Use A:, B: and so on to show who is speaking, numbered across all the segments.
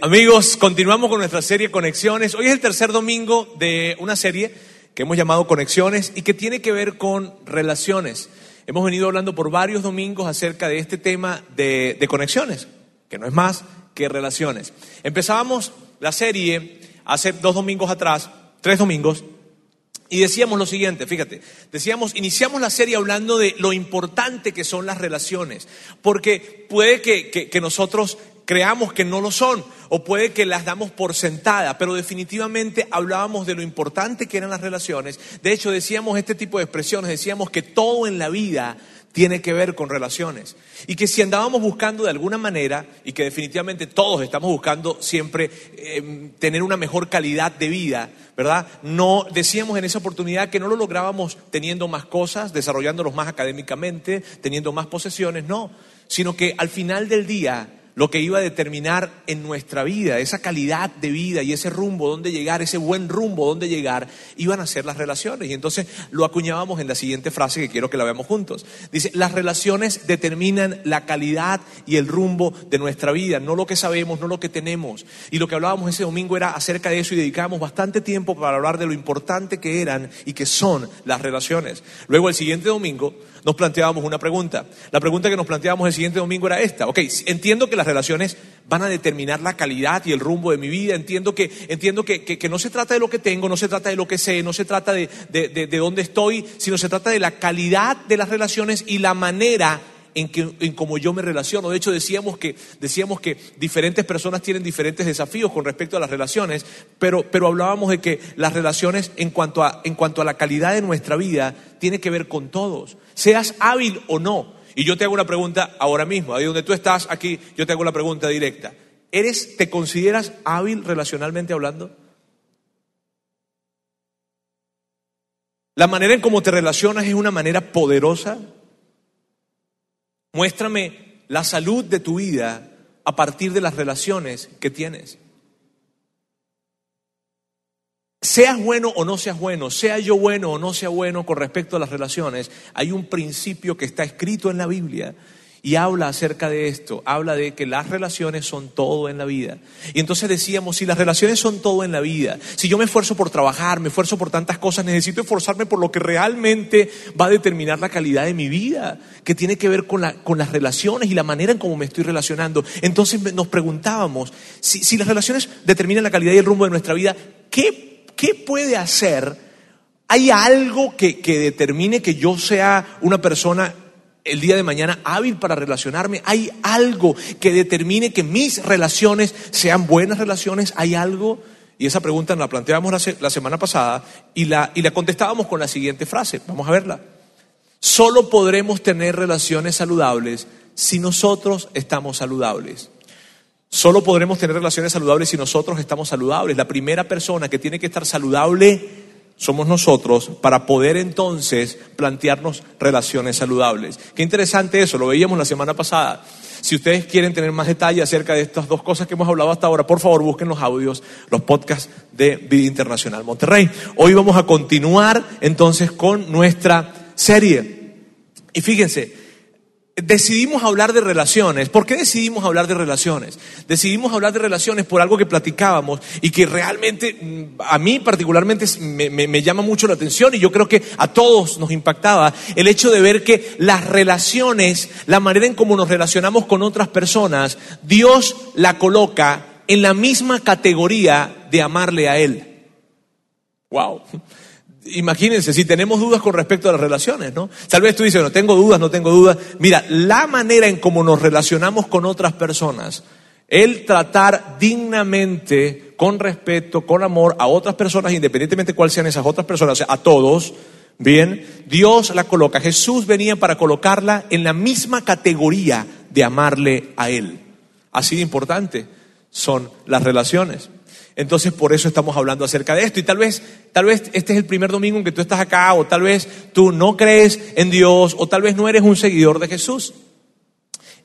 A: Amigos, continuamos con nuestra serie Conexiones. Hoy es el tercer domingo de una serie que hemos llamado Conexiones y que tiene que ver con relaciones. Hemos venido hablando por varios domingos acerca de este tema de, conexiones, que no es más que relaciones. Empezábamos la serie hace dos domingos atrás, tres domingos, y decíamos lo siguiente, fíjate, decíamos, iniciamos la serie hablando de lo importante que son las relaciones, porque puede que nosotros creamos que no lo son o puede que las damos por sentada, pero definitivamente hablábamos de lo importante que eran las relaciones. De hecho, decíamos este tipo de expresiones, decíamos que todo en la vida tiene que ver con relaciones. Y que si andábamos buscando de alguna manera, y que definitivamente todos estamos buscando siempre eh, tener una mejor calidad de vida, ¿verdad? No decíamos en esa oportunidad que no lo lográbamos teniendo más cosas, desarrollándolos más académicamente, teniendo más posesiones, no, sino que al final del día lo que iba a determinar en nuestra vida, esa calidad de vida y ese rumbo, dónde llegar, ese buen rumbo, dónde llegar, iban a ser las relaciones. Y entonces lo acuñábamos en la siguiente frase que quiero que la veamos juntos. Dice, las relaciones determinan la calidad y el rumbo de nuestra vida, no lo que sabemos, no lo que tenemos. Y lo que hablábamos ese domingo era acerca de eso y dedicábamos bastante tiempo para hablar de lo importante que eran y que son las relaciones. Luego el siguiente domingo nos planteábamos una pregunta. La pregunta que nos planteábamos el siguiente domingo era esta. Ok, entiendo que las relaciones van a determinar la calidad y el rumbo de mi vida. Entiendo que, entiendo que, que, que no se trata de lo que tengo, no se trata de lo que sé, no se trata de, de, de, de dónde estoy, sino se trata de la calidad de las relaciones y la manera en, cómo yo me relaciono. De hecho, decíamos que, decíamos que diferentes personas tienen diferentes desafíos con respecto a las relaciones, pero, pero hablábamos de que las relaciones en cuanto, a, en cuanto a la calidad de nuestra vida tiene que ver con todos, seas hábil o no. Y yo te hago una pregunta ahora mismo, ahí donde tú estás aquí, yo te hago la pregunta directa. ¿Eres, te consideras hábil relacionalmente hablando? La manera en cómo te relacionas es una manera poderosa. Muéstrame la salud de tu vida a partir de las relaciones que tienes. Seas bueno o no seas bueno, sea yo bueno o no sea bueno con respecto a las relaciones, hay un principio que está escrito en la Biblia y habla acerca de esto, habla de que las relaciones son todo en la vida. Y entonces decíamos, si las relaciones son todo en la vida, si yo me esfuerzo por trabajar, me esfuerzo por tantas cosas, necesito esforzarme por lo que realmente va a determinar la calidad de mi vida, que tiene que ver con, la, con las relaciones y la manera en cómo me estoy relacionando. Entonces nos preguntábamos, si, si las relaciones determinan la calidad y el rumbo de nuestra vida, ¿qué, qué puede hacer? ¿Hay algo que, que determine que yo sea una persona el día de mañana hábil para relacionarme? ¿Hay algo que determine que mis relaciones sean buenas relaciones? ¿Hay algo? Y esa pregunta la planteamos la, la semana pasada y la, y la contestábamos con la siguiente frase. Vamos a verla. Solo podremos tener relaciones saludables si nosotros estamos saludables. Solo podremos tener relaciones saludables si nosotros estamos saludables. La primera persona que tiene que estar saludable somos nosotros para poder entonces plantearnos relaciones saludables. Qué interesante eso, lo veíamos la semana pasada. Si ustedes quieren tener más detalle acerca de estas dos cosas que hemos hablado hasta ahora, por favor busquen los audios, los podcasts de Vida Internacional Monterrey. Hoy vamos a continuar entonces con nuestra serie. Y fíjense, decidimos hablar de relaciones. ¿Por qué decidimos hablar de relaciones? Decidimos hablar de relaciones por algo que platicábamos y que realmente a mí particularmente me, me, me, llama mucho la atención y yo creo que a todos nos impactaba el hecho de ver que las relaciones, la manera en cómo nos relacionamos con otras personas, Dios la coloca en la misma categoría de amarle a Él. Wow. Imagínense, si tenemos dudas con respecto a las relaciones, ¿no? Tal vez tú dices, no tengo dudas, no tengo dudas. Mira, la manera en cómo nos relacionamos con otras personas, el tratar dignamente, con respeto, con amor a otras personas, independientemente de cuáles sean esas otras personas, o sea, a todos, bien, Dios la coloca. Jesús venía para colocarla en la misma categoría de amarle a Él. Así de importante son las relaciones. Entonces por eso estamos hablando acerca de esto. Y tal vez, tal vez este es el primer domingo en que tú estás acá, o tal vez tú no crees en Dios, o tal vez no eres un seguidor de Jesús.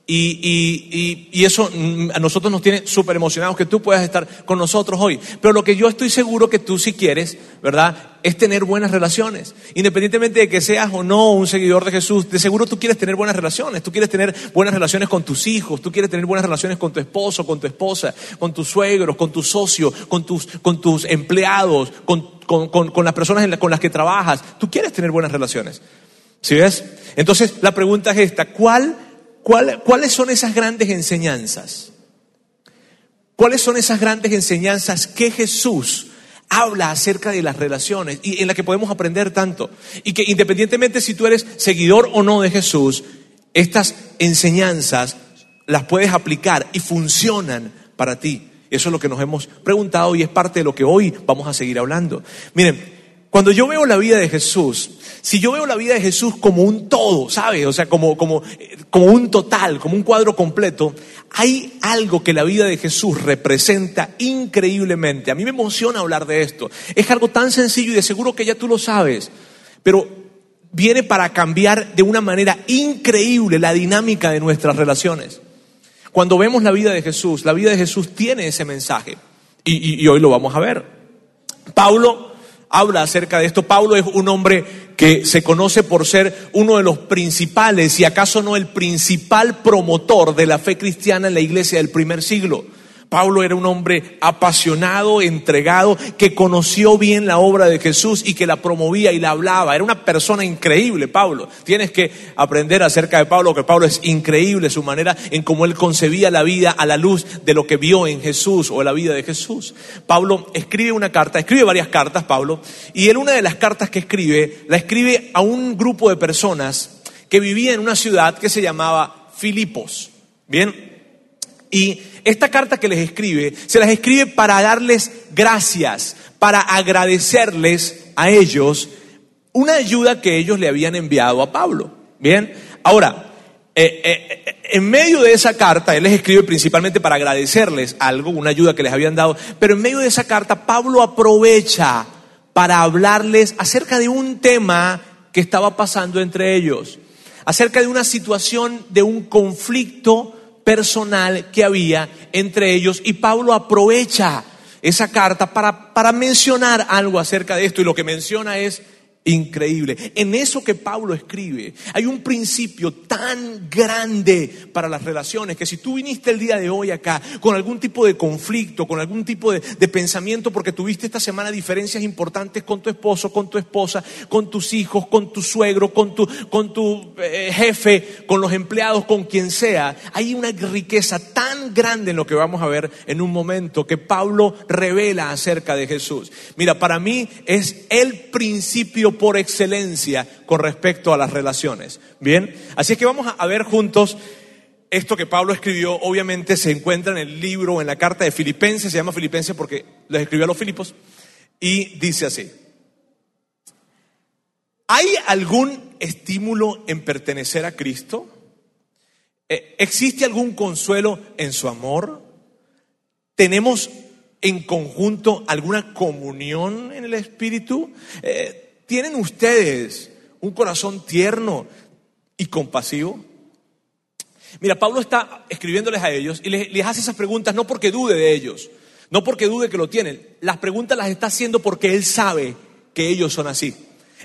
A: Y, y, y, eso mm, a nosotros nos tiene súper emocionados que tú puedas estar con nosotros hoy. Pero lo que yo estoy seguro que tú si quieres, ¿verdad? Es tener buenas relaciones. Independientemente de que seas o no un seguidor de Jesús, de seguro tú quieres tener buenas relaciones. Tú quieres tener buenas relaciones con tus hijos, tú quieres tener buenas relaciones con tu esposo, con tu esposa, con tus suegros, con tu socio, con tus, con tus empleados, con, con, con, las personas con las que trabajas. Tú quieres tener buenas relaciones. ¿Sí ves? Entonces la pregunta es esta, ¿cuál ¿Cuáles son esas grandes enseñanzas? ¿Cuáles son esas grandes enseñanzas que Jesús habla acerca de las relaciones y en las que podemos aprender tanto? Y que independientemente si tú eres seguidor o no de Jesús, estas enseñanzas las puedes aplicar y funcionan para ti. Eso es lo que nos hemos preguntado y es parte de lo que hoy vamos a seguir hablando. Miren, cuando yo veo la vida de Jesús, si yo veo la vida de Jesús como un todo, ¿sabes? O sea, como, como, como un total, como un cuadro completo, hay algo que la vida de Jesús representa increíblemente. A mí me emociona hablar de esto. Es algo tan sencillo y de seguro que ya tú lo sabes, pero viene para cambiar de una manera increíble la dinámica de nuestras relaciones. Cuando vemos la vida de Jesús, la vida de Jesús tiene ese mensaje y, y hoy lo vamos a ver. Pablo habla acerca de esto. Pablo es un hombre que se conoce por ser uno de los principales, y acaso no el principal promotor de la fe cristiana en la iglesia del primer siglo. Pablo era un hombre apasionado, entregado, que conoció bien la obra de Jesús y que la promovía y la hablaba. Era una persona increíble, Pablo. Tienes que aprender acerca de Pablo, que Pablo es increíble su manera en cómo él concebía la vida a la luz de lo que vio en Jesús o la vida de Jesús. Pablo escribe una carta, escribe varias cartas, Pablo, y en una de las cartas que escribe, la escribe a un grupo de personas que vivía en una ciudad que se llamaba Filipos. Bien, y esta carta que les escribe, se las escribe para darles gracias, para agradecerles a ellos una ayuda que ellos le habían enviado a Pablo. Bien, ahora, eh, eh, en medio de esa carta, él les escribe principalmente para agradecerles algo, una ayuda que les habían dado, pero en medio de esa carta, Pablo aprovecha para hablarles acerca de un tema que estaba pasando entre ellos, acerca de una situación de un conflicto personal que había entre ellos y Pablo aprovecha esa carta para, para mencionar algo acerca de esto y lo que menciona es increíble. En eso que Pablo escribe hay un principio tan grande para las relaciones que si tú viniste el día de hoy acá con algún tipo de conflicto, con algún tipo de, pensamiento porque tuviste esta semana diferencias importantes con tu esposo, con tu esposa, con tus hijos, con tu suegro, con tu, con tu eh, jefe, con los empleados, con quien sea, hay una riqueza tan grande en lo que vamos a ver en un momento que Pablo revela acerca de Jesús. Mira, para mí es el principio por excelencia con respecto a las relaciones. Bien, así es que vamos a ver juntos esto que Pablo escribió. Obviamente se encuentra en el libro, en la carta de Filipenses, se llama Filipenses porque les escribió a los Filipos, y dice así. ¿Hay algún estímulo en pertenecer a Cristo? Eh, ¿Existe algún consuelo en su amor? ¿Tenemos en conjunto alguna comunión en el Espíritu? Eh, ¿Tienen ustedes un corazón tierno y compasivo? Mira, Pablo está escribiéndoles a ellos y les, hace esas preguntas no porque dude de ellos, no porque dude que lo tienen. Las preguntas las está haciendo porque él sabe que ellos son así.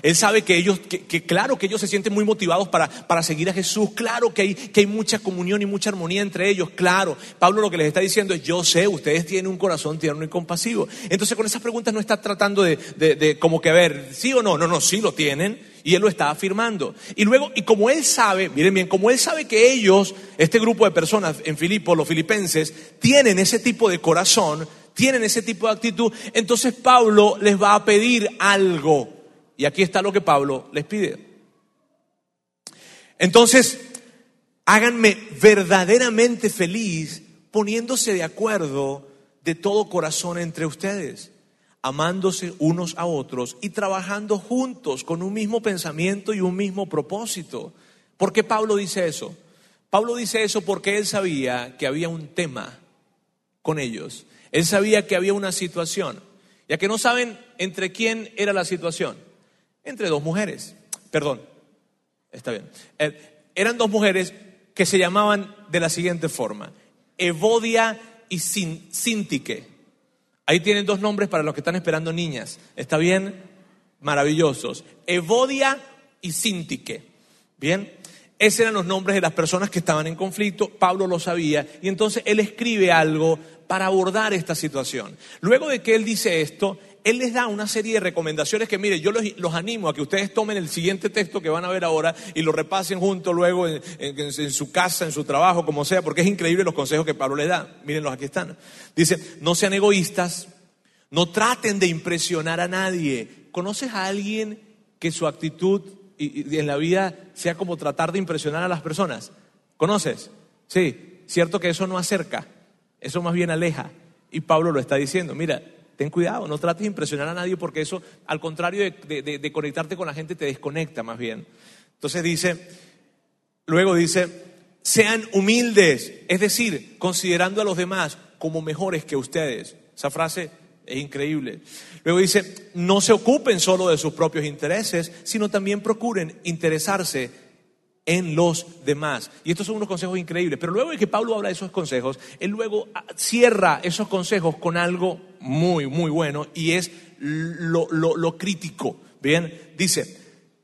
A: Él sabe que ellos, que, claro que ellos se sienten muy motivados para, para seguir a Jesús, claro que hay, que hay mucha comunión y mucha armonía entre ellos, claro. Pablo lo que les está diciendo es, yo sé, ustedes tienen un corazón tierno y compasivo. Entonces con esas preguntas no está tratando de, de, de como que ver, sí o no, no, no, sí lo tienen. Y él lo está afirmando. Y luego, y como él sabe, miren bien, como él sabe que ellos, este grupo de personas en Filipo, los filipenses, tienen ese tipo de corazón, tienen ese tipo de actitud, entonces Pablo les va a pedir algo. Y aquí está lo que Pablo les pide. Entonces, háganme verdaderamente feliz poniéndose de acuerdo de todo corazón entre ustedes, amándose unos a otros y trabajando juntos con un mismo pensamiento y un mismo propósito. ¿Por qué Pablo dice eso? Pablo dice eso porque él sabía que había un tema con ellos. Él sabía que había una situación. Ya que no saben entre quién era la situación entre dos mujeres. Perdón, está bien. Eh, eran dos mujeres que se llamaban de la siguiente forma, Evodia y Sintique. Ahí tienen dos nombres para los que están esperando niñas. ¿Está bien? Maravillosos. Evodia y Sintique. Bien. Esos eran los nombres de las personas que estaban en conflicto, Pablo lo sabía, y entonces él escribe algo para abordar esta situación. Luego de que él dice esto, él les da una serie de recomendaciones que, mire, yo los, animo a que ustedes tomen el siguiente texto que van a ver ahora y lo repasen junto luego en, su casa, en su trabajo, como sea, porque es increíble los consejos que Pablo les da. Mírenlos, aquí están. Dice, no sean egoístas, no traten de impresionar a nadie. ¿Conoces a alguien que su actitud en la vida sea como tratar de impresionar a las personas? ¿Conoces? Sí, cierto que eso no acerca, eso más bien aleja. Y Pablo lo está diciendo, mira, ten cuidado, no trates de impresionar a nadie porque eso, al contrario de, conectarte con la gente, te desconecta más bien. Entonces dice, luego dice, sean humildes, es decir, considerando a los demás como mejores que ustedes. Esa frase es increíble. Luego dice, no se ocupen solo de sus propios intereses, sino también procuren interesarse en los demás. Y estos son unos consejos increíbles. Pero luego de que Pablo habla de esos consejos, él luego ah, cierra esos consejos con algo muy, muy bueno y es lo, lo crítico. Bien, dice,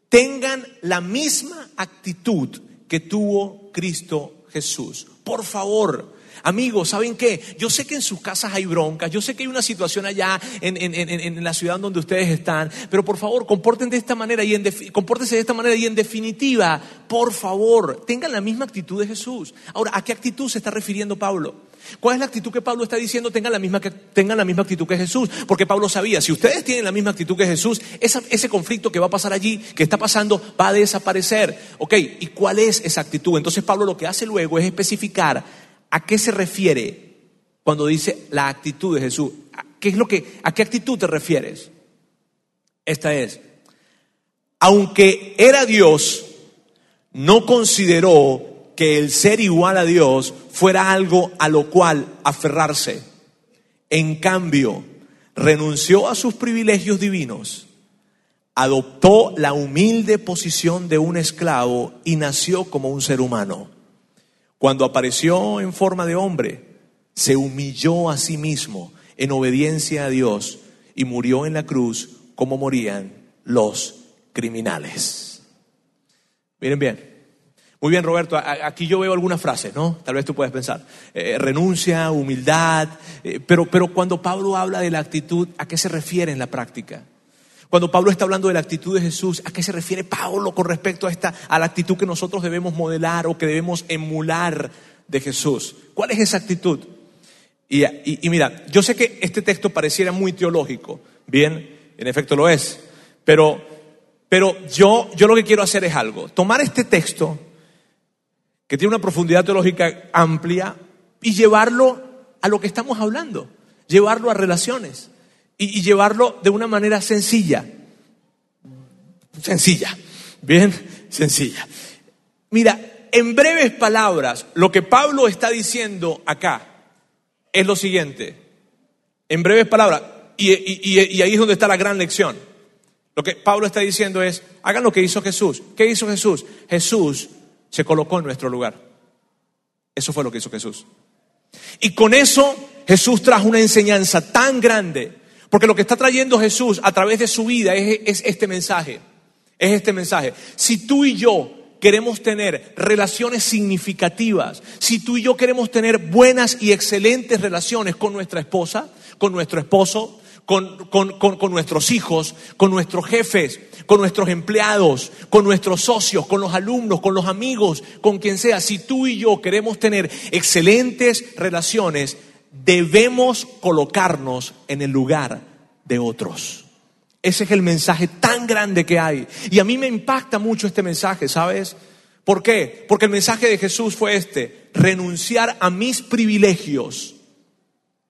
A: tengan la misma actitud que tuvo Cristo Jesús. Por favor, Amigos, ¿saben qué? Yo sé que en sus casas hay broncas, yo sé que hay una situación allá en, la ciudad donde ustedes están, pero por favor, comporten de esta manera y en compórtense de esta manera y en definitiva, por favor, tengan la misma actitud de Jesús. Ahora, ¿a qué actitud se está refiriendo Pablo? ¿Cuál es la actitud que Pablo está diciendo? Tengan la misma, tengan la misma actitud que Jesús. Porque Pablo sabía, si ustedes tienen la misma actitud que Jesús, ese conflicto que va a pasar allí, que está pasando, va a desaparecer. ¿Ok? ¿Y cuál es esa actitud? Entonces Pablo lo que hace luego es especificar ¿A qué se refiere cuando dice la actitud de Jesús? ¿Qué es lo que, ¿A qué actitud te refieres? Esta es, aunque era Dios, no consideró que el ser igual a Dios fuera algo a lo cual aferrarse. En cambio, renunció a sus privilegios divinos, adoptó la humilde posición de un esclavo y nació como un ser humano. Cuando apareció en forma de hombre, se humilló a sí mismo en obediencia a Dios y murió en la cruz como morían los criminales. Miren bien. Muy bien, Roberto, aquí yo veo algunas frases, ¿no? Tal vez tú puedes pensar. Eh, renuncia, humildad, eh, pero, pero cuando Pablo habla de la actitud, ¿a qué se refiere en la práctica? Cuando Pablo está hablando de la actitud de Jesús, ¿a qué se refiere Pablo con respecto a, esta, a la actitud que nosotros debemos modelar o que debemos emular de Jesús? ¿Cuál es esa actitud? Y, y, mira, yo sé que este texto pareciera muy teológico, bien, en efecto lo es, pero, pero yo, yo lo que quiero hacer es algo, tomar este texto que tiene una profundidad teológica amplia y llevarlo a lo que estamos hablando, llevarlo a relaciones y, llevarlo de una manera sencilla. Sencilla, bien sencilla. Mira, en breves palabras, lo que Pablo está diciendo acá es lo siguiente. En breves palabras, y, y, ahí es donde está la gran lección. Lo que Pablo está diciendo es, hagan lo que hizo Jesús. ¿Qué hizo Jesús? Jesús se colocó en nuestro lugar. Eso fue lo que hizo Jesús. Y con eso Jesús trajo una enseñanza tan grande porque lo que está trayendo Jesús a través de su vida es, este mensaje. Es este mensaje. Si tú y yo queremos tener relaciones significativas, si tú y yo queremos tener buenas y excelentes relaciones con nuestra esposa, con nuestro esposo, con, con, nuestros hijos, con nuestros jefes, con nuestros empleados, con nuestros socios, con los alumnos, con los amigos, con quien sea, si tú y yo queremos tener excelentes relaciones, debemos colocarnos en el lugar de otros. Ese es el mensaje tan grande que hay. Y a mí me impacta mucho este mensaje, ¿sabes? ¿Por qué? Porque el mensaje de Jesús fue este, renunciar a mis privilegios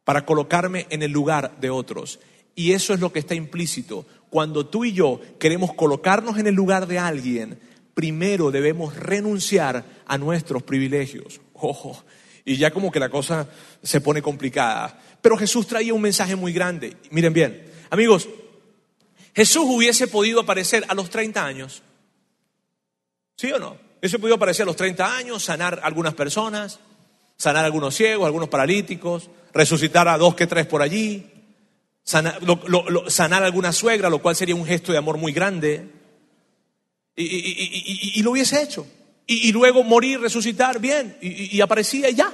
A: para colocarme en el lugar de otros. Y eso es lo que está implícito. Cuando tú y yo queremos colocarnos en el lugar de alguien, primero debemos renunciar a nuestros privilegios. Ojo, y ya como que la cosa se pone complicada. Pero Jesús traía un mensaje muy grande. Miren bien, amigos, Jesús hubiese podido aparecer a los 30 años. ¿Sí o no? Eso pudo aparecer a los 30 años, sanar a algunas personas, sanar a algunos ciegos, a algunos paralíticos, resucitar a dos que tres por allí, sanar, a alguna suegra, lo cual sería un gesto de amor muy grande. Y, lo hubiese hecho. Y, luego morir, resucitar, bien, y, aparecía y ya.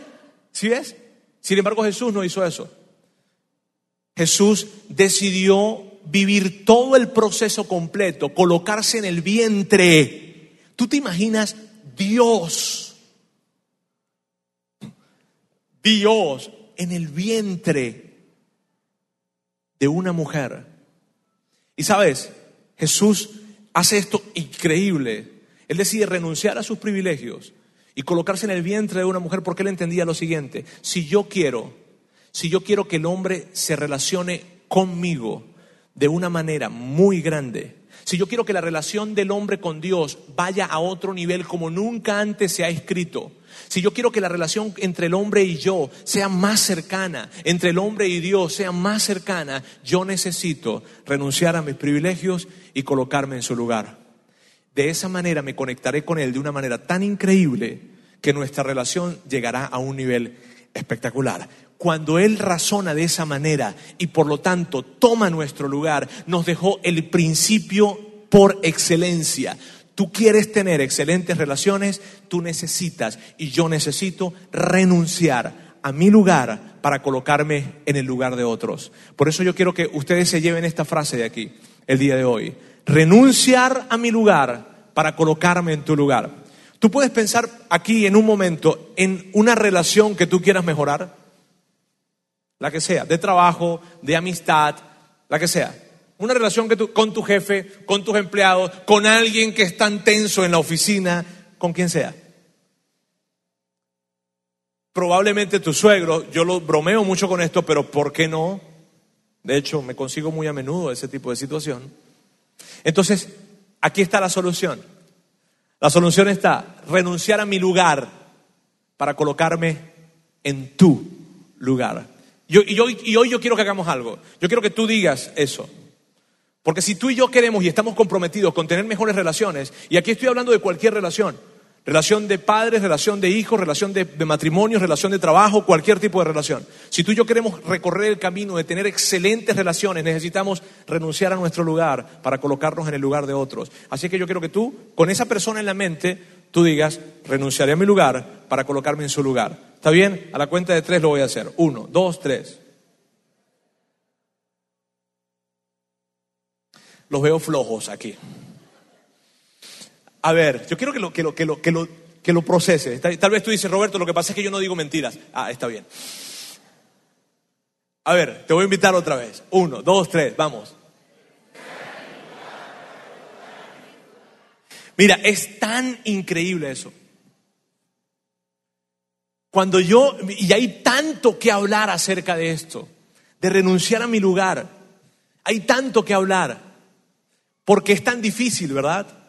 A: ¿Sí ves? Sin embargo, Jesús no hizo eso. Jesús decidió vivir todo el proceso completo, colocarse en el vientre. ¿Tú te imaginas Dios? Dios en el vientre de una mujer. Y sabes, Jesús hace esto increíble. Él decide renunciar a sus privilegios y colocarse en el vientre de una mujer porque él entendía lo siguiente, si yo quiero, si yo quiero que el hombre se relacione conmigo de una manera muy grande, si yo quiero que la relación del hombre con Dios vaya a otro nivel como nunca antes se ha escrito, si yo quiero que la relación entre el hombre y yo sea más cercana, entre el hombre y Dios sea más cercana, yo necesito renunciar a mis privilegios y colocarme en su lugar. De esa manera me conectaré con Él de una manera tan increíble que nuestra relación llegará a un nivel espectacular. Cuando Él razona de esa manera y por lo tanto toma nuestro lugar, nos dejó el principio por excelencia. Tú quieres tener excelentes relaciones, tú necesitas y yo necesito renunciar a mi lugar para colocarme en el lugar de otros. Por eso yo quiero que ustedes se lleven esta frase de aquí el día de hoy. Renunciar a mi lugar para colocarme en tu lugar. Tú puedes pensar aquí en un momento en una relación que tú quieras mejorar, la que sea, de trabajo, de amistad, la que sea. Una relación que tú, con tu jefe, con tus empleados, con alguien que es tan tenso en la oficina, con quien sea. Probablemente tu suegro, yo lo bromeo mucho con esto, pero ¿por qué no? De hecho, me consigo muy a menudo ese tipo de situación. Entonces, aquí está la solución. La solución está renunciar a mi lugar para colocarme en tu lugar. y, y hoy yo quiero que hagamos algo. Yo quiero que tú digas eso. Porque si tú y yo queremos y estamos comprometidos con tener mejores relaciones, y aquí estoy hablando de cualquier relación, relación de padres, relación de hijos, relación de, matrimonio, relación de trabajo, cualquier tipo de relación. Si tú y yo queremos recorrer el camino de tener excelentes relaciones, necesitamos renunciar a nuestro lugar para colocarnos en el lugar de otros. Así que yo quiero que tú, con esa persona en la mente, tú digas, renunciaré a mi lugar para colocarme en su lugar. ¿Está bien? A la cuenta de tres lo voy a hacer. Uno, dos, tres. los veo flojos aquí. A ver, yo quiero que lo, que lo, que lo, que lo, que lo procese. Tal vez tú dices, Roberto, lo que pasa es que yo no digo mentiras. Ah, está bien. A ver, te voy a invitar otra vez. Uno, dos, tres, vamos. Mira, es tan increíble eso. Cuando yo, y hay tanto que hablar acerca de esto, de renunciar a mi lugar, hay tanto que hablar. Porque es tan difícil, ¿verdad?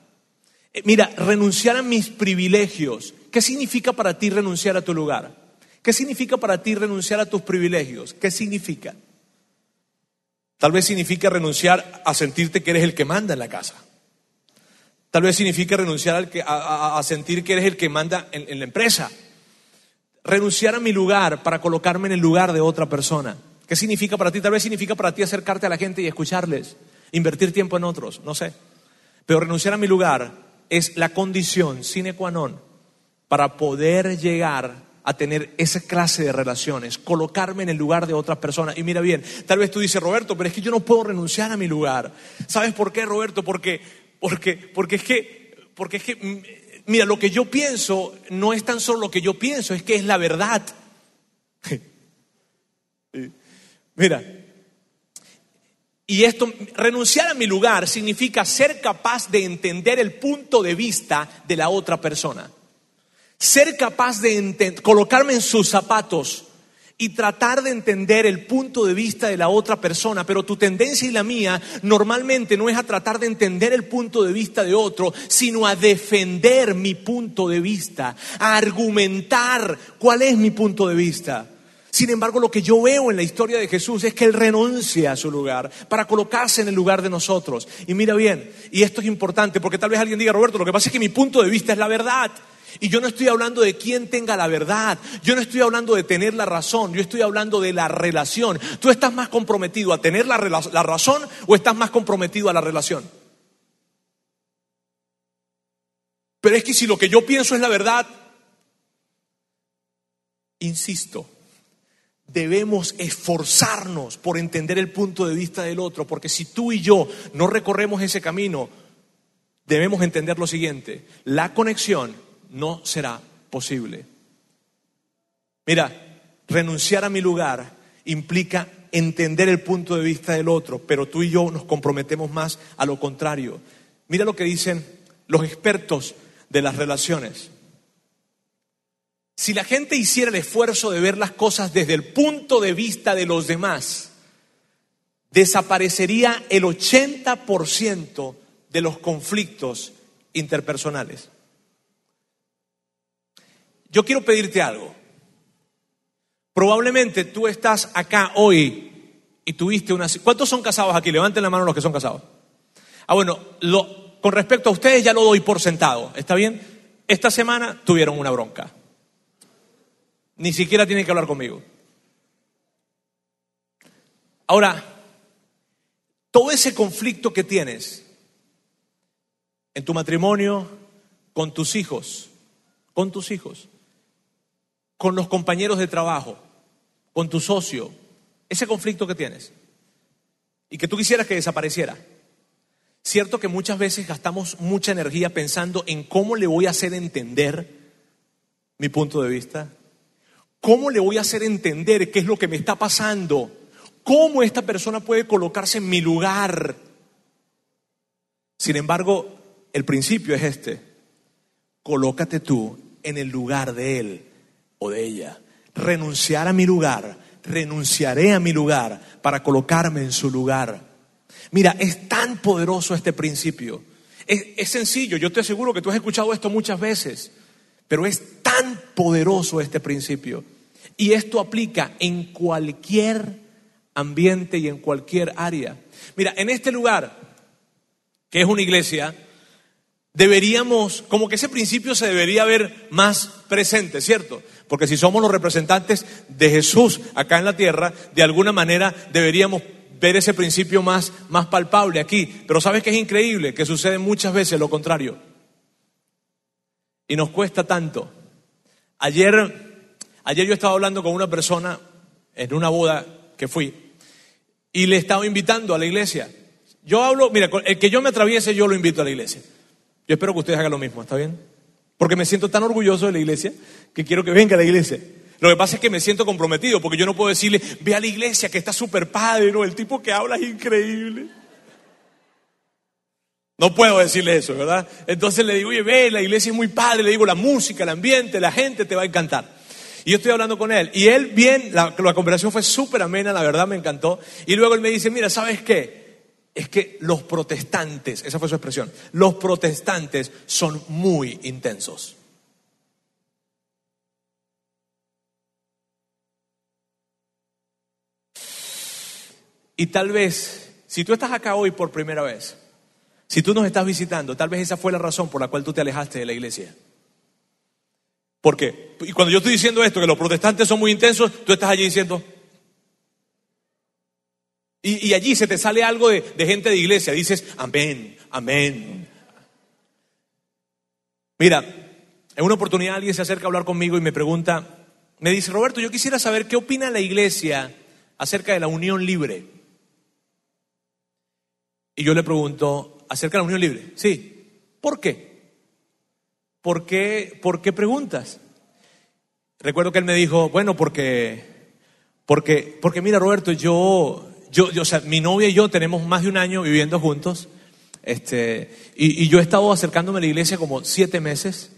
A: Eh, mira, renunciar a mis privilegios. ¿Qué significa para ti renunciar a tu lugar? ¿Qué significa para ti renunciar a tus privilegios? ¿Qué significa? Tal vez significa renunciar a sentirte que eres el que manda en la casa. Tal vez significa renunciar a, sentir que eres el que manda en la empresa. Renunciar a mi lugar para colocarme en el lugar de otra persona. ¿Qué significa para ti? Tal vez significa para ti acercarte a la gente y escucharles invertir tiempo en otros, no sé. Pero renunciar a mi lugar es la condición sine qua non para poder llegar a tener esa clase de relaciones, colocarme en el lugar de otras personas. Y mira bien, tal vez tú dices, Roberto, pero es que yo no puedo renunciar a mi lugar. ¿Sabes por qué, Roberto? Porque, porque, porque es que, porque es que, mm, mira, lo que yo pienso no es tan solo lo que yo pienso, es que es la verdad. mira, y esto, renunciar a mi lugar significa ser capaz de entender el punto de vista de la otra persona. Ser capaz de colocarme en sus zapatos y tratar de entender el punto de vista de la otra persona, pero tu tendencia y la mía normalmente no es a tratar de entender el punto de vista de otro, sino a defender mi punto de vista, a argumentar cuál es mi punto de vista. Sin embargo, lo que yo veo en la historia de Jesús es que Él renuncia a su lugar para colocarse en el lugar de nosotros. Y mira bien, y esto es importante porque tal vez alguien diga, Roberto, lo que pasa es que mi punto de vista es la verdad. Y yo no estoy hablando de quién tenga la verdad, yo no estoy hablando de tener la razón, yo estoy hablando de la relación. ¿Tú estás más comprometido a tener la, la razón o estás más comprometido a la relación? Pero es que si lo que yo pienso es la verdad, insisto, debemos esforzarnos por entender el punto de vista del otro, porque si tú y yo no recorremos ese camino, debemos entender lo siguiente, la conexión no será posible. Mira, renunciar a mi lugar implica entender el punto de vista del otro, pero tú y yo nos comprometemos más a lo contrario. Mira lo que dicen los expertos de las relaciones. Si la gente hiciera el esfuerzo de ver las cosas desde el punto de vista de los demás, desaparecería el 80% de los conflictos interpersonales. Yo quiero pedirte algo. Probablemente tú estás acá hoy y tuviste una... ¿Cuántos son casados aquí? Levanten la mano los que son casados. Ah, bueno, con respecto a ustedes ya lo doy por sentado. ¿Está bien? Esta semana tuvieron una bronca. Ni siquiera tienen que hablar conmigo. Ahora, todo ese conflicto que tienes en tu matrimonio, con tus hijos, con tus hijos, con los compañeros de trabajo, con tu socio, ese conflicto que tienes y que tú quisieras que desapareciera. Cierto que muchas veces gastamos mucha energía pensando en cómo le voy a hacer entender mi punto de vista, ¿Cómo le voy a hacer entender qué es lo que me está pasando? ¿Cómo esta persona puede colocarse en mi lugar? Sin embargo, el principio es este. Colócate tú en el lugar de él o de ella. Renunciar a mi lugar, renunciaré a mi lugar para colocarme en su lugar. Mira, es tan poderoso este principio. Es, sencillo, yo te aseguro que tú has escuchado esto muchas veces, pero es tan poderoso este principio. Y esto aplica en cualquier ambiente y en cualquier área. Mira, en este lugar, que es una iglesia, deberíamos, como que ese principio se debería ver más presente, ¿cierto? Porque si somos los representantes de Jesús acá en la tierra, de alguna manera deberíamos ver ese principio más, más palpable aquí. Pero ¿sabes qué es increíble? Que sucede muchas veces lo contrario. Y nos cuesta tanto. Ayer Ayer yo estaba hablando con una persona en una boda que fui y le estaba invitando a la iglesia. Yo hablo, mira, el que yo me atraviese yo lo invito a la iglesia. Yo espero que ustedes hagan lo mismo, ¿está bien? Porque me siento tan orgulloso de la iglesia que quiero que venga a la iglesia. Lo que pasa es que me siento comprometido porque yo no puedo decirle, ve a la iglesia que está súper padre, ¿no? El tipo que habla es increíble. No puedo decirle eso, ¿verdad? Entonces le digo, oye, ve, la iglesia es muy padre, le digo, la música, el ambiente, la gente te va a encantar. Y yo estoy hablando con él. Y él, bien, la, conversación fue súper amena, la verdad me encantó. Y luego él me dice, mira, ¿sabes qué? Es que los protestantes, esa fue su expresión, los protestantes son muy intensos. Y tal vez, si tú estás acá hoy por primera vez, si tú nos estás visitando, tal vez esa fue la razón por la cual tú te alejaste de la iglesia. ¿Por qué? Y cuando yo estoy diciendo esto, que los protestantes son muy intensos, tú estás allí diciendo... Y, allí se te sale algo de, de gente de iglesia, dices, amén, amén. Mira, en una oportunidad alguien se acerca a hablar conmigo y me pregunta, me dice, Roberto, yo quisiera saber qué opina la iglesia acerca de la unión libre. Y yo le pregunto, ¿acerca de la unión libre? Sí. ¿Por qué? ¿por qué, ¿por qué preguntas? Recuerdo que él me dijo, bueno, porque, porque, porque mira Roberto, yo, yo, yo, o sea, mi novia y yo tenemos más de un año viviendo juntos, este, y, y yo he estado acercándome a la iglesia como siete meses,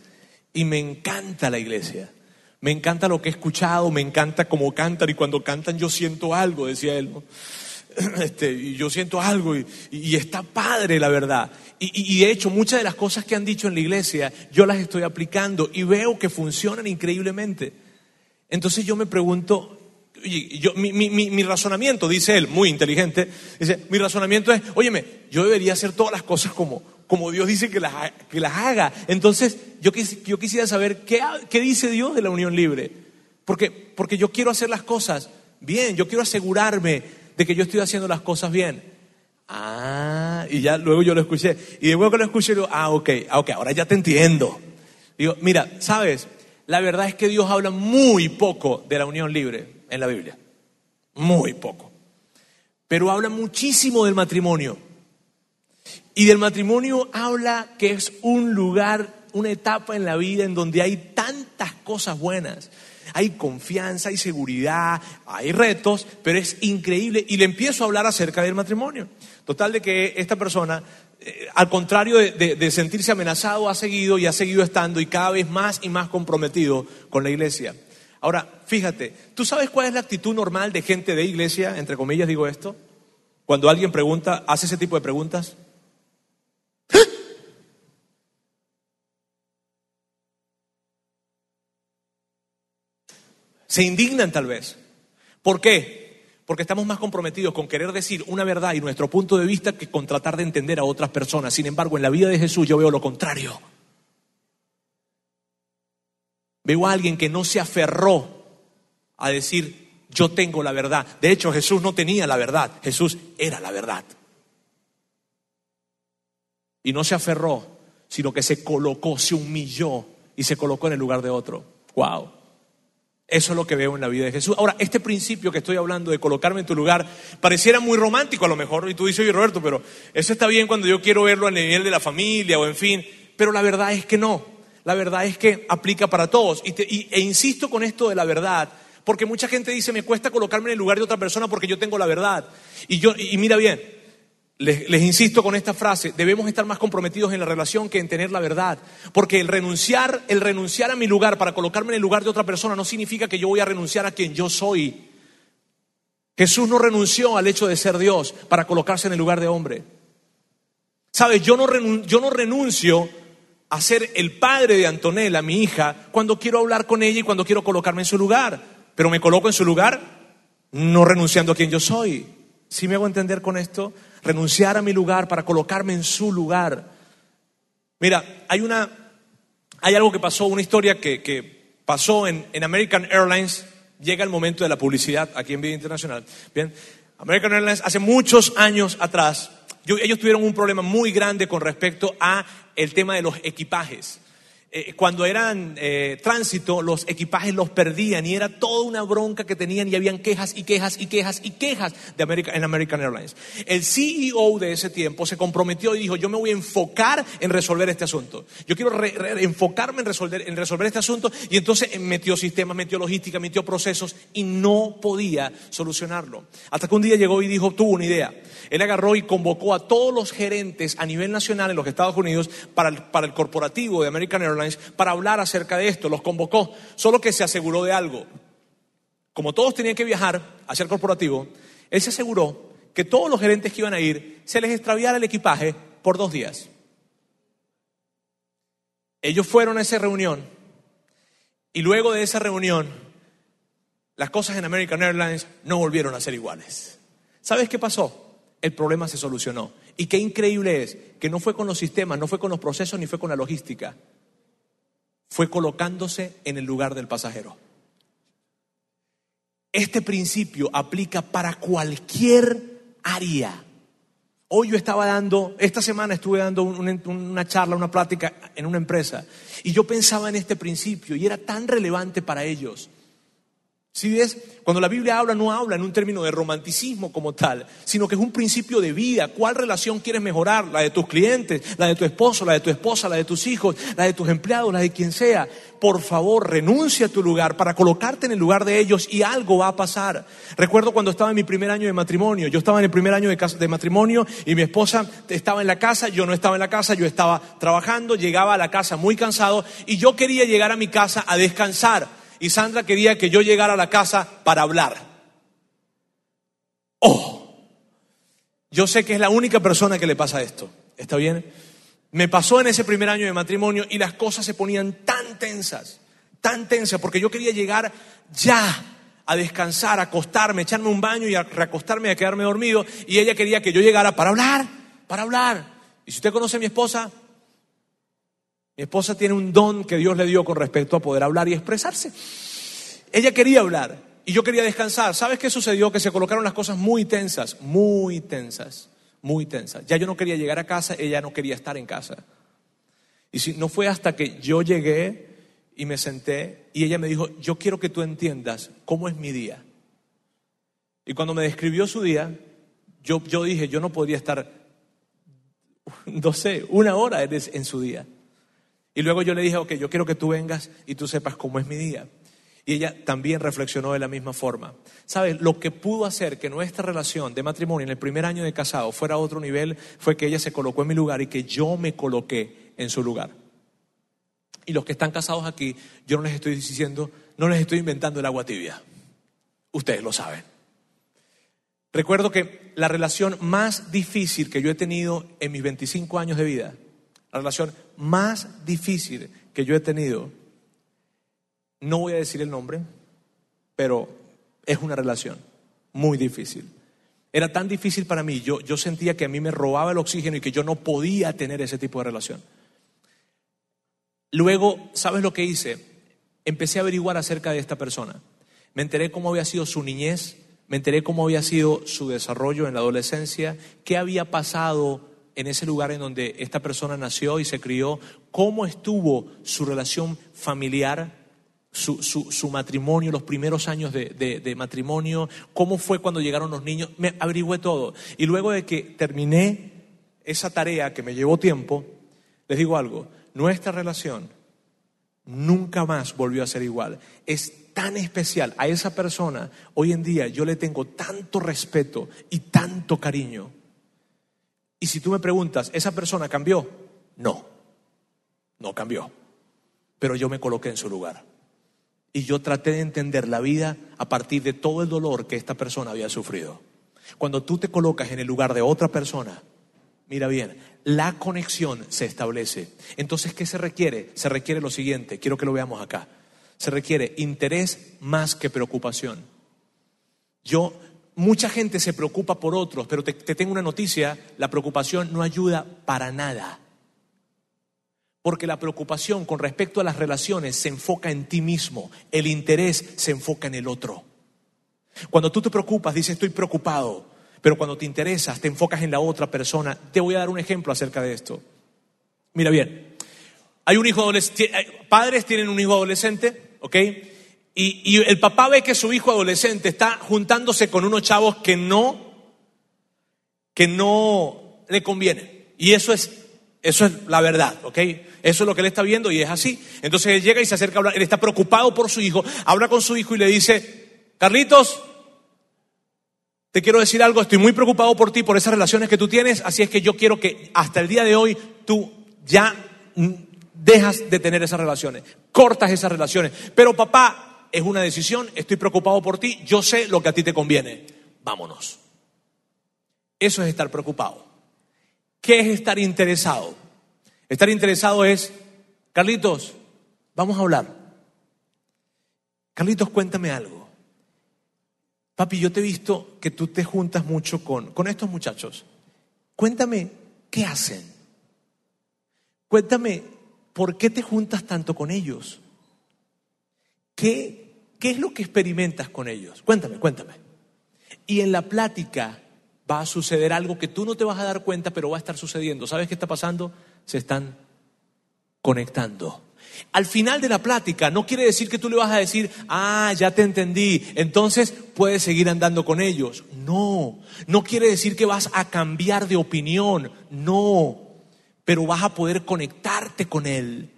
A: y me encanta la iglesia. Me encanta lo que he escuchado, me encanta cómo cantan y cuando cantan yo siento algo, decía él. Este, yo siento algo y, está padre la verdad. Y, de hecho muchas de las cosas que han dicho en la iglesia yo las estoy aplicando y veo que funcionan increíblemente. Entonces yo me pregunto, mi, mi, mi, mi razonamiento, dice él, muy inteligente, dice, mi razonamiento es, óyeme, yo debería hacer todas las cosas como, como Dios dice que las, que las haga. Entonces, yo, yo quisiera saber qué, qué dice Dios de la unión libre. Porque, porque yo quiero hacer las cosas bien, yo quiero asegurarme de que yo estoy haciendo las cosas bien. Ah, y ya luego yo lo escuché. Y luego que lo escuché, digo, ah, ok, ah, ok, ahora ya te entiendo. Digo, mira, sabes, la verdad es que Dios habla muy poco de la unión libre en la Biblia. Muy poco. Pero habla muchísimo del matrimonio. Y del matrimonio habla que es un lugar, una etapa en la vida en donde hay tantas cosas buenas. Hay confianza, hay seguridad, hay retos, pero es increíble. Y le empiezo a hablar acerca del matrimonio. Total de que esta persona, eh, al contrario de, de- de sentirse amenazado, ha seguido y ha seguido estando y cada vez más y más comprometido con la iglesia. Ahora, fíjate, ¿tú sabes cuál es la actitud normal de gente de iglesia? Entre comillas digo esto. Cuando alguien pregunta, hace ese tipo de preguntas. Se indignan tal vez. ¿Por qué? Porque estamos más comprometidos con querer decir una verdad y nuestro punto de vista que con tratar de entender a otras personas. Sin embargo, en la vida de Jesús yo veo lo contrario. Veo a alguien que no se aferró a decir yo tengo la verdad. De hecho, Jesús no tenía la verdad, Jesús era la verdad. Y no se aferró, sino que se colocó, se humilló y se colocó en el lugar de otro. Wow. Eso es lo que veo en la vida de Jesús. Ahora, este principio que estoy hablando de colocarme en tu lugar pareciera muy romántico a lo mejor, y tú dices, oye Roberto, pero eso está bien cuando yo quiero verlo a nivel de la familia o en fin, pero la verdad es que no. La verdad es que aplica para todos. Y, te- e insisto con esto de la verdad, porque mucha gente dice, me cuesta colocarme en el lugar de otra persona porque yo tengo la verdad. Y, yo, y mira bien, les, insisto con esta frase, debemos estar más comprometidos en la relación que en tener la verdad, porque el renunciar, el renunciar a mi lugar para colocarme en el lugar de otra persona no significa que yo voy a renunciar a quien yo soy. Jesús no renunció al hecho de ser Dios para colocarse en el lugar de hombre. Sabes, yo no, renun- yo no renuncio a ser el padre de Antonella, mi hija, cuando quiero hablar con ella y cuando quiero colocarme en su lugar, pero me coloco en su lugar no renunciando a quien yo soy. ¿Sí me hago entender con esto? Renunciar a mi lugar para colocarme en su lugar. Mira, hay una, hay algo que pasó, una historia que, que pasó en, en American Airlines. Llega el momento de la publicidad aquí en Vida Internacional. Bien, American Airlines hace muchos años atrás, ellos tuvieron un problema muy grande con respecto a el tema de los equipajes. Eh, cuando eran eh, tránsito, los equipajes los perdían y era toda una bronca que tenían y habían quejas y quejas y quejas y quejas de America- en American Airlines. El CEO de ese tiempo se comprometió y dijo, yo me voy a enfocar en resolver este asunto. Yo quiero re- enfocarme en resolver, en resolver este asunto y entonces eh, metió sistemas, metió logística, metió procesos y no podía solucionarlo. Hasta que un día llegó y dijo, tuvo una idea. Él agarró y convocó a todos los gerentes a nivel nacional en los Estados Unidos para para el corporativo de American Airlines para hablar acerca de esto. Los convocó, solo que se aseguró de algo. Como todos tenían que viajar hacia el corporativo, él se aseguró que todos los gerentes que iban a ir se les extraviara el equipaje por dos días. Ellos fueron a esa reunión y luego de esa reunión las cosas en American Airlines no volvieron a ser iguales. ¿Sabes qué pasó? El problema se solucionó. Y qué increíble es que no fue con los sistemas, no fue con los procesos, ni fue con la logística. Fue colocándose en el lugar del pasajero. Este principio aplica para cualquier área. Hoy yo estaba dando, esta semana estuve dando un- un- una charla, una plática en una empresa y yo pensaba en este principio y era tan relevante para ellos. Si ves, cuando la Biblia habla, no habla en un término de romanticismo como tal, sino que es un principio de vida. ¿Cuál relación quieres mejorar? La de tus clientes, la de tu esposo, la de tu esposa, la de tus hijos, la de tus empleados, la de quien sea. Por favor, renuncia a tu lugar para colocarte en el lugar de ellos y algo va a pasar. Recuerdo cuando estaba en mi primer año de matrimonio. Yo estaba en el primer año de, casa- de matrimonio y mi esposa estaba en la casa, yo no estaba en la casa, yo estaba trabajando, llegaba a la casa muy cansado y yo quería llegar a mi casa a descansar y Sandra quería que yo llegara a la casa para hablar. Oh, yo sé que es la única persona que le pasa esto. ¿Está bien? Me pasó en ese primer año de matrimonio y las cosas se ponían tan tensas, tan tensas, porque yo quería llegar ya a descansar, a acostarme, echarme un baño y a reacostarme y a quedarme dormido. Y ella quería que yo llegara para hablar, para hablar. Y si usted conoce a mi esposa, mi esposa tiene un don que Dios le dio con respecto a poder hablar y expresarse. Ella quería hablar y yo quería descansar. ¿Sabes qué sucedió? Que se colocaron las cosas muy tensas, muy tensas, muy tensas. Ya yo no quería llegar a casa, ella no quería estar en casa. Y si, no fue hasta que yo llegué y me senté y ella me dijo, yo quiero que tú entiendas cómo es mi día. Y cuando me describió su día, yo, yo dije, yo no podría estar, no sé, una hora en su día. Y luego yo le dije, ok, yo quiero que tú vengas y tú sepas cómo es mi día. Y ella también reflexionó de la misma forma. ¿Sabes? Lo que pudo hacer que nuestra relación de matrimonio en el primer año de casado fuera a otro nivel fue que ella se colocó en mi lugar y que yo me coloqué en su lugar. Y los que están casados aquí, yo no les estoy diciendo, no les estoy inventando el agua tibia. Ustedes lo saben. Recuerdo que la relación más difícil que yo he tenido en mis 25 años de vida, la relación más difícil que yo he tenido, no voy a decir el nombre, pero es una relación muy difícil. Era tan difícil para mí, yo, yo sentía que a mí me robaba el oxígeno y que yo no podía tener ese tipo de relación. Luego, ¿sabes lo que hice? Empecé a averiguar acerca de esta persona. Me enteré cómo había sido su niñez, me enteré cómo había sido su desarrollo en la adolescencia, qué había pasado en ese lugar en donde esta persona nació y se crió, cómo estuvo su relación familiar, su, matrimonio, los primeros años de, de, matrimonio, cómo fue cuando llegaron los niños, me averigüé todo. Y luego de que terminé esa tarea que me llevó tiempo, les digo algo, nuestra relación nunca más volvió a ser igual. Es tan especial a esa persona, hoy en día yo le tengo tanto respeto y tanto cariño. Y si tú me preguntas, ¿esa persona cambió? No, no cambió. Pero yo me coloqué en su lugar. Y yo traté de entender la vida a partir de todo el dolor que esta persona había sufrido. Cuando tú te colocas en el lugar de otra persona, mira bien, la conexión se establece. Entonces, ¿qué se requiere? Se requiere lo siguiente, quiero que lo veamos acá. Se requiere interés más que preocupación. Yo mucha gente se preocupa por otros, pero te, tengo una noticia, la preocupación no ayuda para nada. Porque la preocupación con respecto a las relaciones se enfoca en ti mismo, el interés se enfoca en el otro. Cuando tú te preocupas, dices estoy preocupado, pero cuando te interesas, te enfocas en la otra persona. Te voy a dar un ejemplo acerca de esto. Mira bien, hay un hijo adolescente, padres tienen un hijo adolescente, ¿ok? Y, el papá ve que su hijo adolescente está juntándose con unos chavos que no, que no le conviene. Y eso es, eso es la verdad, ¿ok? Eso es lo que él está viendo y es así. Entonces él llega y se acerca a hablar, él está preocupado por su hijo, habla con su hijo y le dice, Carlitos, te quiero decir algo, estoy muy preocupado por ti, por esas relaciones que tú tienes, así es que yo quiero que hasta el día de hoy tú ya dejas de tener esas relaciones, cortas esas relaciones. Pero papá, es una decisión, estoy preocupado por ti, yo sé lo que a ti te conviene. Vámonos. Eso es estar preocupado. ¿Qué es estar interesado? Estar interesado es, Carlitos, vamos a hablar. Carlitos, cuéntame algo. Papi, yo te he visto que tú te juntas mucho con, con estos muchachos. Cuéntame, ¿qué hacen? Cuéntame, ¿por qué te juntas tanto con ellos? ¿Qué ¿Qué es lo que experimentas con ellos? Cuéntame, cuéntame. Y en la plática va a suceder algo que tú no te vas a dar cuenta, pero va a estar sucediendo. ¿Sabes qué está pasando? Se están conectando. Al final de la plática no quiere decir que tú le vas a decir, ah, ya te entendí, entonces puedes seguir andando con ellos. No, no quiere decir que vas a cambiar de opinión, no, pero vas a poder conectarte con él.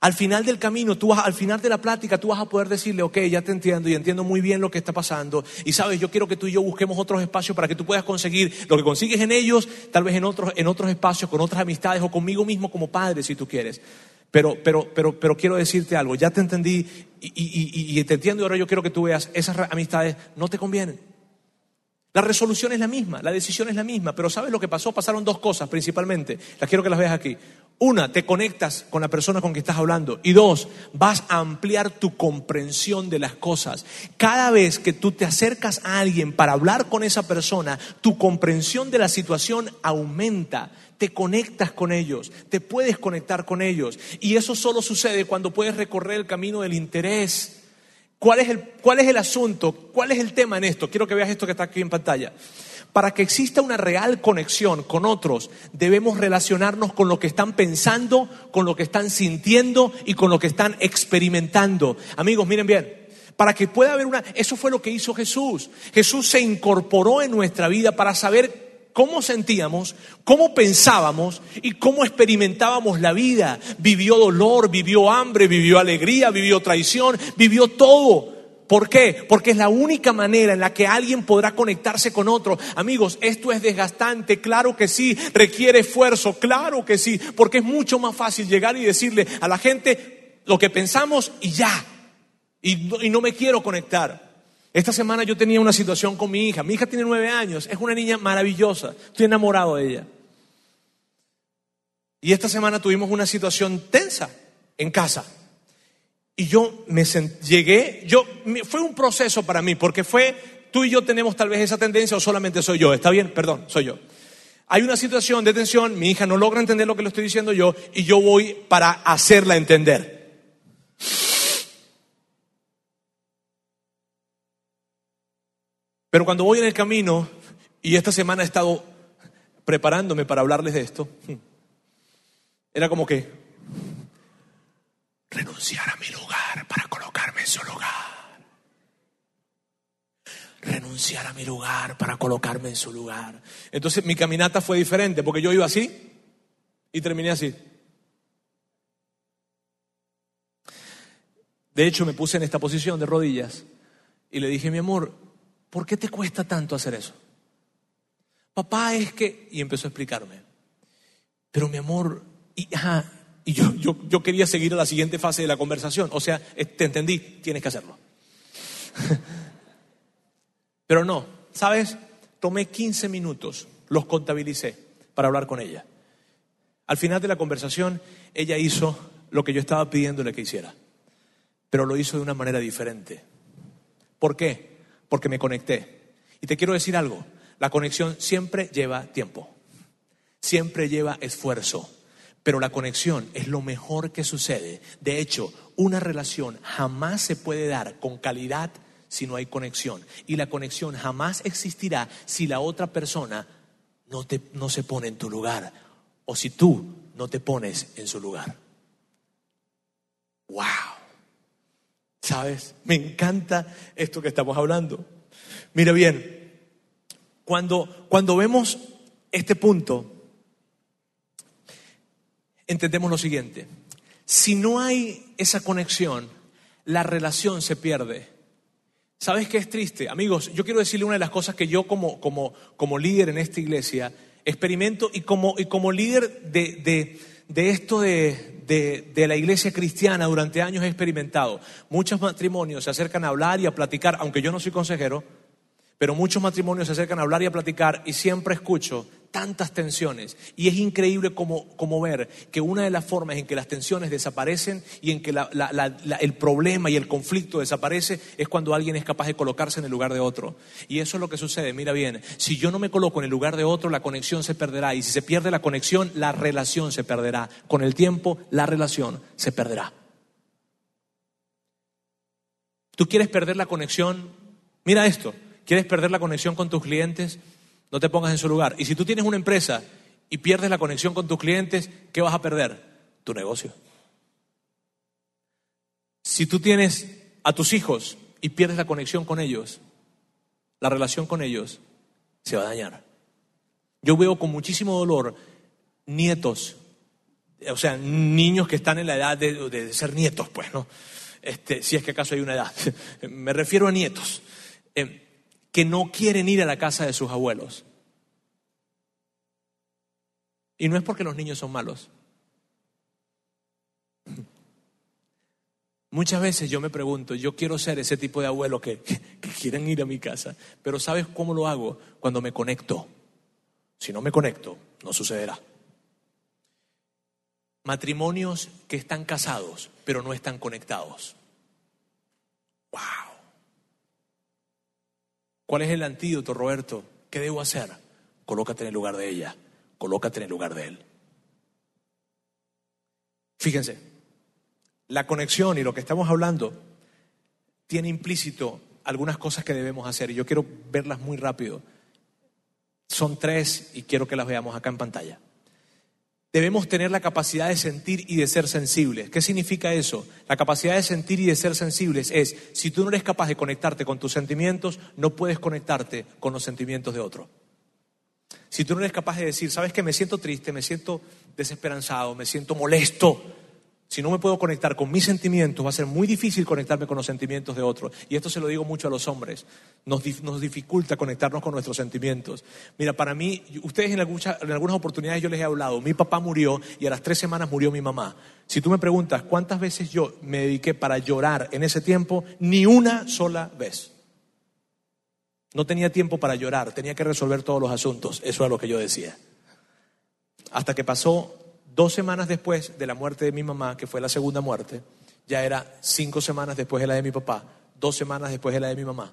A: Al final del camino, tú vas, al final de la plática, tú vas a poder decirle, ok, ya te entiendo y entiendo muy bien lo que está pasando. Y sabes, yo quiero que tú y yo busquemos otros espacios para que tú puedas conseguir lo que consigues en ellos, tal vez en otros, en otros espacios, con otras amistades o conmigo mismo como padre, si tú quieres. Pero, pero, pero, pero quiero decirte algo, ya te entendí y, y te entiendo y ahora yo quiero que tú veas, esas amistades no te convienen. La resolución es la misma, la decisión es la misma, pero ¿sabes lo que pasó? Pasaron dos cosas principalmente. Las quiero que las veas aquí. Una, te conectas con la persona con que estás hablando. Y dos, vas a ampliar tu comprensión de las cosas. Cada vez que tú te acercas a alguien para hablar con esa persona, tu comprensión de la situación aumenta. Te conectas con ellos, te puedes conectar con ellos. Y eso solo sucede cuando puedes recorrer el camino del interés. ¿Cuál es el, cuál es el asunto? ¿Cuál es el tema en esto? Quiero que veas esto que está aquí en pantalla. Para que exista una real conexión con otros, debemos relacionarnos con lo que están pensando, con lo que están sintiendo y con lo que están experimentando. Amigos, miren bien, para que pueda haber una... Eso fue lo que hizo Jesús. Jesús se incorporó en nuestra vida para saber cómo sentíamos, cómo pensábamos y cómo experimentábamos la vida. Vivió dolor, vivió hambre, vivió alegría, vivió traición, vivió todo. ¿Por qué? Porque es la única manera en la que alguien podrá conectarse con otro. Amigos, esto es desgastante, claro que sí, requiere esfuerzo, claro que sí, porque es mucho más fácil llegar y decirle a la gente lo que pensamos y ya. Y no, me quiero conectar. Esta semana yo tenía una situación con mi hija. Mi hija tiene nueve años, es una niña maravillosa, estoy enamorado de ella. Y esta semana tuvimos una situación tensa en casa. Y yo me llegué, yo, fue un proceso para mí, porque fue, tú y yo tenemos tal vez esa tendencia o solamente soy yo, ¿está bien? Perdón, soy yo. Hay una situación de tensión, mi hija no logra entender lo que le estoy diciendo yo y yo voy para hacerla entender. Pero cuando voy en el camino, y esta semana he estado preparándome para hablarles de esto, era como que, renunciar a mi lugar para colocarme en su lugar. Renunciar a mi lugar para colocarme en su lugar. Entonces mi caminata fue diferente porque yo iba así y terminé así. De hecho, me puse en esta posición de rodillas y le dije, mi amor, ¿por qué te cuesta tanto hacer eso? Papá, es que... Y empezó a explicarme. Pero mi amor, y, yo, yo, yo quería seguir a la siguiente fase de la conversación. O sea, te entendí, tienes que hacerlo. Pero no, ¿sabes? Tomé 15 minutos, los contabilicé para hablar con ella. Al final de la conversación, ella hizo lo que yo estaba pidiéndole que hiciera, pero lo hizo de una manera diferente. ¿Por qué? Porque me conecté. Y te quiero decir algo, la conexión siempre lleva tiempo, siempre lleva esfuerzo. Pero la conexión es lo mejor que sucede. De hecho, una relación jamás se puede dar con calidad si no hay conexión. Y la conexión jamás existirá si la otra persona no, te, no se pone en tu lugar o si tú no te pones en su lugar. ¡Wow! ¿Sabes? Me encanta esto que estamos hablando. Mira bien, cuando, cuando vemos este punto, entendemos lo siguiente. Si no hay esa conexión, la relación se pierde. ¿Sabes qué es triste? Amigos, yo quiero decirle una de las cosas que yo como, como, como líder en esta iglesia experimento y como, y como líder de, de, de esto de, de, de, la iglesia cristiana durante años he experimentado. Muchos matrimonios se acercan a hablar y a platicar, aunque yo no soy consejero, pero muchos matrimonios se acercan a hablar y a platicar y siempre escucho tantas tensiones. Y es increíble como, ver que una de las formas en que las tensiones desaparecen y en que el problema y el conflicto desaparece es cuando alguien es capaz de colocarse en el lugar de otro. Y eso es lo que sucede. Mira bien, si yo no me coloco en el lugar de otro, la conexión se perderá. Y si se pierde la conexión, la relación se perderá. Con el tiempo, la relación se perderá. ¿Tú quieres perder la conexión? Mira esto. ¿Quieres perder la conexión con tus clientes? No te pongas en su lugar. Y si tú tienes una empresa y pierdes la conexión con tus clientes, ¿qué vas a perder? Tu negocio. Si tú tienes a tus hijos y pierdes la conexión con ellos, la relación con ellos se va a dañar. Yo veo con muchísimo dolor nietos, o sea, niños que están en la edad de, ser nietos, pues, ¿no? Este, si es que acaso hay una edad. Me refiero a nietos. Eh, que no quieren ir a la casa de sus abuelos. Y no es porque los niños son malos. Muchas veces yo me pregunto, yo quiero ser ese tipo de abuelo que, quieren ir a mi casa, pero ¿sabes cómo lo hago? Cuando me conecto. Si no me conecto, no sucederá. Matrimonios que están casados, pero no están conectados. ¡Wow! ¿Cuál es el antídoto, Roberto? ¿Qué debo hacer? Colócate en el lugar de ella, colócate en el lugar de él. Fíjense, la conexión y lo que estamos hablando tiene implícito algunas cosas que debemos hacer y yo quiero verlas muy rápido. Son tres y quiero que las veamos acá en pantalla. Debemos tener la capacidad de sentir y de ser sensibles. ¿Qué significa eso? La capacidad de sentir y de ser sensibles es, si tú no eres capaz de conectarte con tus sentimientos, no puedes conectarte con los sentimientos de otro. Si tú no eres capaz de decir, sabes que me siento triste, me siento desesperanzado, me siento molesto, si no me puedo conectar con mis sentimientos, va a ser muy difícil conectarme con los sentimientos de otros. Y esto se lo digo mucho a los hombres. Nos, dificulta conectarnos con nuestros sentimientos. Mira, para mí, ustedes en algunas, en algunas oportunidades yo les he hablado, mi papá murió y a las tres semanas murió mi mamá. Si tú me preguntas cuántas veces yo me dediqué para llorar en ese tiempo, ni una sola vez. No tenía tiempo para llorar, tenía que resolver todos los asuntos. Eso es lo que yo decía. Hasta que pasó Dos semanas después de la muerte de mi mamá, que fue la segunda muerte, ya era cinco semanas después de la de mi papá, dos semanas después de la de mi mamá.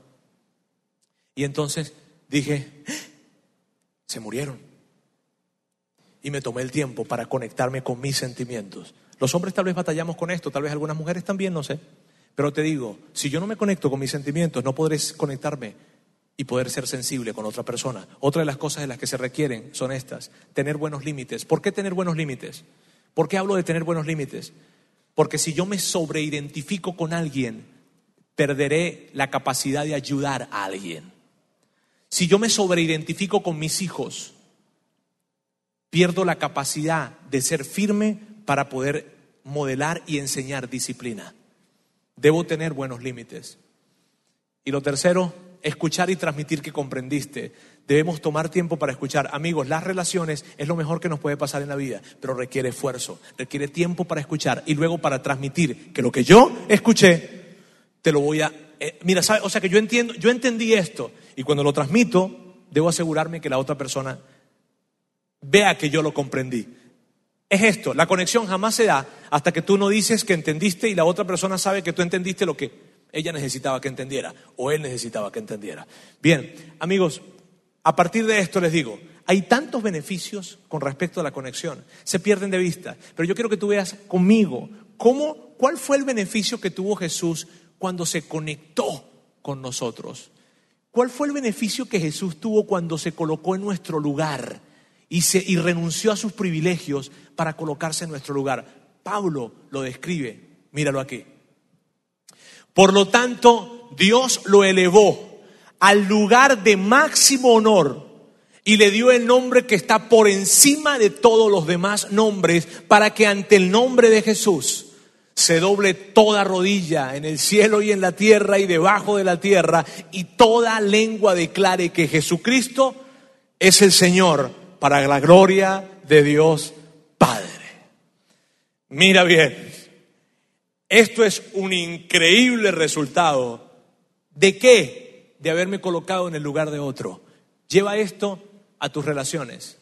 A: Y entonces dije, ¡Ah! se murieron. Y me tomé el tiempo para conectarme con mis sentimientos. Los hombres tal vez batallamos con esto, tal vez algunas mujeres también, no sé. Pero te digo, si yo no me conecto con mis sentimientos, no podré conectarme y poder ser sensible con otra persona. Otra de las cosas de las que se requieren son estas, tener buenos límites. ¿Por qué tener buenos límites? ¿Por qué hablo de tener buenos límites? Porque si yo me sobreidentifico con alguien, perderé la capacidad de ayudar a alguien. Si yo me sobreidentifico con mis hijos, pierdo la capacidad de ser firme para poder modelar y enseñar disciplina. Debo tener buenos límites. Y lo tercero, escuchar y transmitir que comprendiste. Debemos tomar tiempo para escuchar. Amigos, las relaciones es lo mejor que nos puede pasar en la vida, pero requiere esfuerzo, requiere tiempo para escuchar y luego para transmitir que lo que yo escuché, te lo voy a... Eh, mira, o sea que yo entiendo, yo entendí esto y cuando lo transmito, debo asegurarme que la otra persona vea que yo lo comprendí. Es esto, la conexión jamás se da hasta que tú no dices que entendiste y la otra persona sabe que tú entendiste lo que ella necesitaba que entendiera o él necesitaba que entendiera. Bien, amigos, a partir de esto les digo, hay tantos beneficios con respecto a la conexión, se pierden de vista, pero yo quiero que tú veas conmigo cómo, cuál fue el beneficio que tuvo Jesús cuando se conectó con nosotros. ¿Cuál fue el beneficio que Jesús tuvo cuando se colocó en nuestro lugar y, se, y renunció a sus privilegios para colocarse en nuestro lugar? Pablo lo describe, míralo aquí. Por lo tanto, Dios lo elevó al lugar de máximo honor y le dio el nombre que está por encima de todos los demás nombres para que ante el nombre de Jesús se doble toda rodilla en el cielo y en la tierra y debajo de la tierra y toda lengua declare que Jesucristo es el Señor para la gloria de Dios Padre. Mira bien, esto es un increíble resultado. ¿De qué? De haberme colocado en el lugar de otro. Lleva esto a tus relaciones.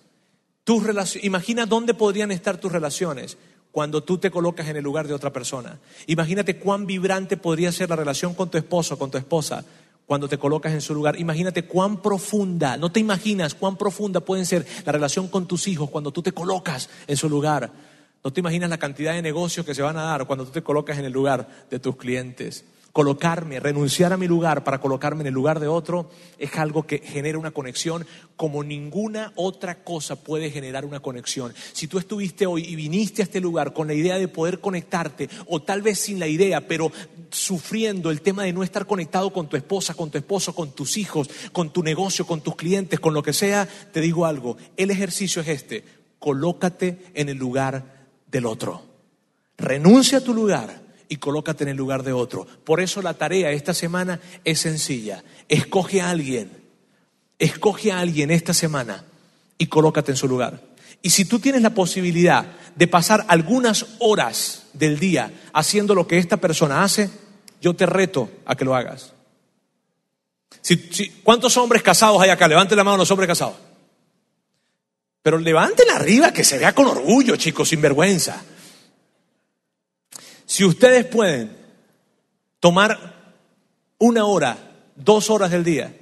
A: Tus Imagina dónde podrían estar tus relaciones cuando tú te colocas en el lugar de otra persona. Imagínate cuán vibrante podría ser la relación con tu esposo, con tu esposa, cuando te colocas en su lugar. Imagínate cuán profunda, no te imaginas cuán profunda puede ser la relación con tus hijos cuando tú te colocas en su lugar. No te imaginas la cantidad de negocios que se van a dar cuando tú te colocas en el lugar de tus clientes. Colocarme, renunciar a mi lugar para colocarme en el lugar de otro es algo que genera una conexión como ninguna otra cosa puede generar una conexión. Si tú estuviste hoy y viniste a este lugar con la idea de poder conectarte, o tal vez sin la idea, pero sufriendo el tema de no estar conectado con tu esposa, con tu esposo, con tus hijos, con tu negocio, con tus clientes, con lo que sea, te digo algo, el ejercicio es este, colócate en el lugar del otro. Renuncia a tu lugar y colócate en el lugar de otro. Por eso la tarea esta semana es sencilla. Escoge a alguien, escoge a alguien esta semana y colócate en su lugar. Y si tú tienes la posibilidad de pasar algunas horas del día haciendo lo que esta persona hace, yo te reto a que lo hagas. ¿Cuántos hombres casados hay acá? Levanten la mano los hombres casados. Pero levanten arriba que se vea con orgullo, chicos, sin vergüenza. Si ustedes pueden tomar una hora, dos horas del día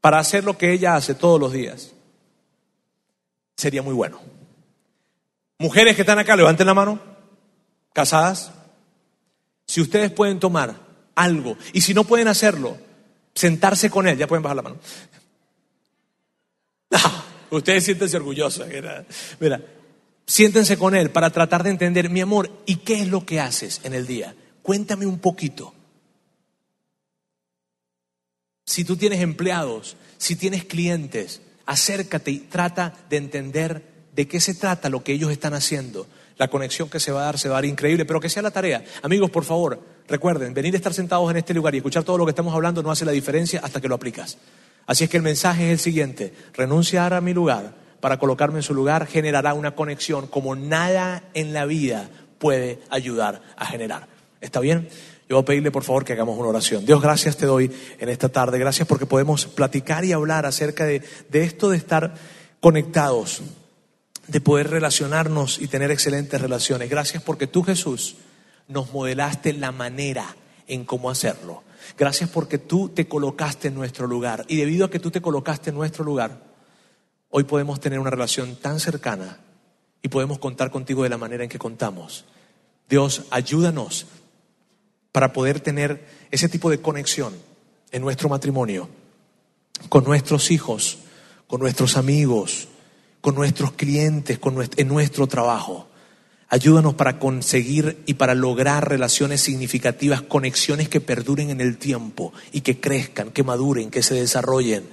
A: para hacer lo que ella hace todos los días, sería muy bueno. Mujeres que están acá, levanten la mano, casadas. Si ustedes pueden tomar algo, y si no pueden hacerlo, sentarse con él, ya pueden bajar la mano. ustedes siéntense orgullosos. Mira, siéntense con él para tratar de entender, mi amor, ¿y qué es lo que haces en el día? Cuéntame un poquito. Si tú tienes empleados, si tienes clientes, acércate y trata de entender de qué se trata lo que ellos están haciendo. La conexión que se va a dar se va a dar increíble, pero que sea la tarea. Amigos, por favor, recuerden, venir a estar sentados en este lugar y escuchar todo lo que estamos hablando no hace la diferencia hasta que lo aplicas. Así es que el mensaje es el siguiente, renunciar a mi lugar para colocarme en su lugar generará una conexión como nada en la vida puede ayudar a generar. ¿Está bien? Yo voy a pedirle por favor que hagamos una oración. Dios, gracias te doy en esta tarde. Gracias porque podemos platicar y hablar acerca de, de esto de estar conectados, de poder relacionarnos y tener excelentes relaciones. Gracias porque tú Jesús nos modelaste la manera en cómo hacerlo. Gracias porque tú te colocaste en nuestro lugar. Y debido a que tú te colocaste en nuestro lugar, hoy podemos tener una relación tan cercana y podemos contar contigo de la manera en que contamos. Dios, ayúdanos para poder tener ese tipo de conexión en nuestro matrimonio, con nuestros hijos, con nuestros amigos, con nuestros clientes, con en nuestro trabajo. Ayúdanos para conseguir y para lograr relaciones significativas, conexiones que perduren en el tiempo y que crezcan, que maduren, que se desarrollen.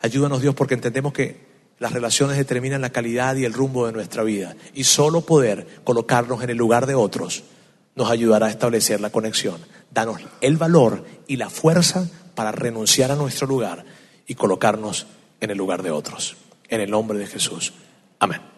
A: Ayúdanos Dios porque entendemos que las relaciones determinan la calidad y el rumbo de nuestra vida y solo poder colocarnos en el lugar de otros nos ayudará a establecer la conexión. Danos el valor y la fuerza para renunciar a nuestro lugar y colocarnos en el lugar de otros. En el nombre de Jesús. Amén.